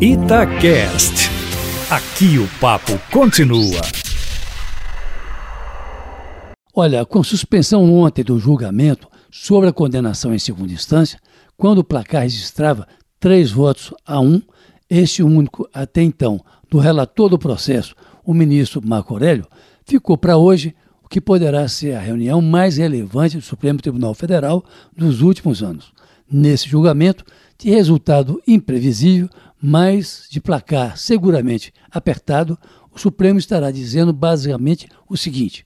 Itacast. Aqui o papo continua. Olha, com suspensão ontem do julgamento sobre a condenação em segunda instância, quando o placar registrava três votos a um, este único até então do relator do processo, o ministro Marco Aurélio, ficou para hoje o que poderá ser a reunião mais relevante do Supremo Tribunal Federal dos últimos anos. Nesse julgamento, de resultado imprevisível, mas de placar seguramente apertado, o Supremo estará dizendo basicamente o seguinte: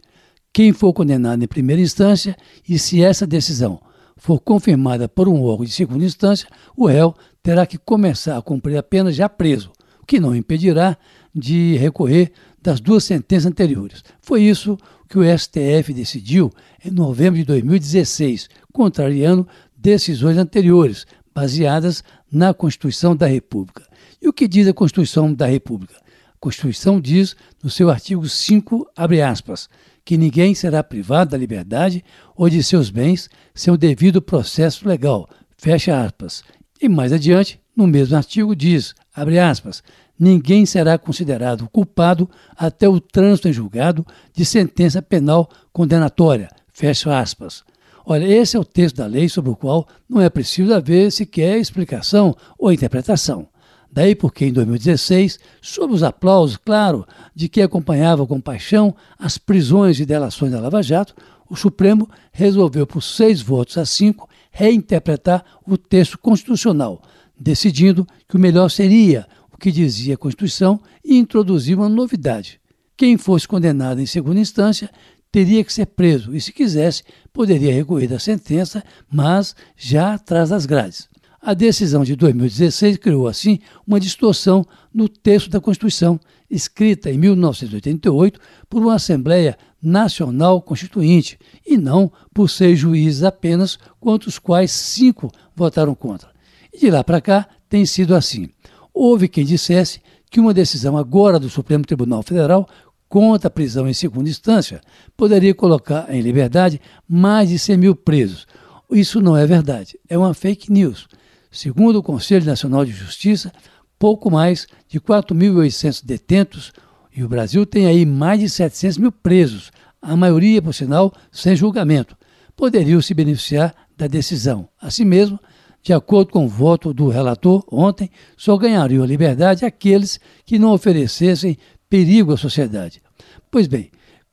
quem for condenado em primeira instância e se essa decisão for confirmada por um órgão de segunda instância, o réu terá que começar a cumprir a pena já preso, o que não impedirá de recorrer das duas sentenças anteriores. Foi isso que o STF decidiu em novembro de 2016, contrariando decisões anteriores, baseadas na Constituição da República. E o que diz a Constituição da República? A Constituição diz, no seu artigo 5, abre aspas, que ninguém será privado da liberdade ou de seus bens sem o devido processo legal, fecha aspas. E mais adiante, no mesmo artigo, diz, abre aspas, ninguém será considerado culpado até o trânsito em julgado de sentença penal condenatória, fecha aspas. Olha, esse é o texto da lei sobre o qual não é preciso haver sequer explicação ou interpretação. Daí porque em 2016, sob os aplausos, claro, de quem acompanhava com paixão as prisões e delações da Lava Jato, o Supremo resolveu, por seis votos a cinco, reinterpretar o texto constitucional, decidindo que o melhor seria o que dizia a Constituição e introduzir uma novidade. Quem fosse condenado em segunda instância teria que ser preso e, se quisesse, poderia recorrer da sentença, mas já atrás das grades. A decisão de 2016 criou, assim, uma distorção no texto da Constituição, escrita em 1988 por uma Assembleia Nacional Constituinte, e não por seis juízes apenas, quanto os quais cinco votaram contra. E de lá para cá tem sido assim. Houve quem dissesse que uma decisão agora do Supremo Tribunal Federal contra a prisão em segunda instância poderia colocar em liberdade mais de 100 mil presos. Isso não é verdade, é uma fake news. Segundo o Conselho Nacional de Justiça, pouco mais de 4.800 detentos e o Brasil tem aí mais de 700 mil presos, a maioria, por sinal, sem julgamento, poderiam se beneficiar da decisão. Assim mesmo, de acordo com o voto do relator ontem, só ganhariam a liberdade aqueles que não oferecessem perigo à sociedade. Pois bem,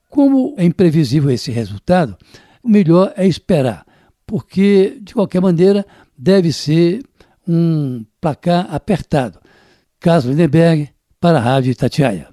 como é imprevisível esse resultado, o melhor é esperar, porque, de qualquer maneira, deve ser um placar apertado. Carlos Lindenberg, para a Rádio Itatiaia.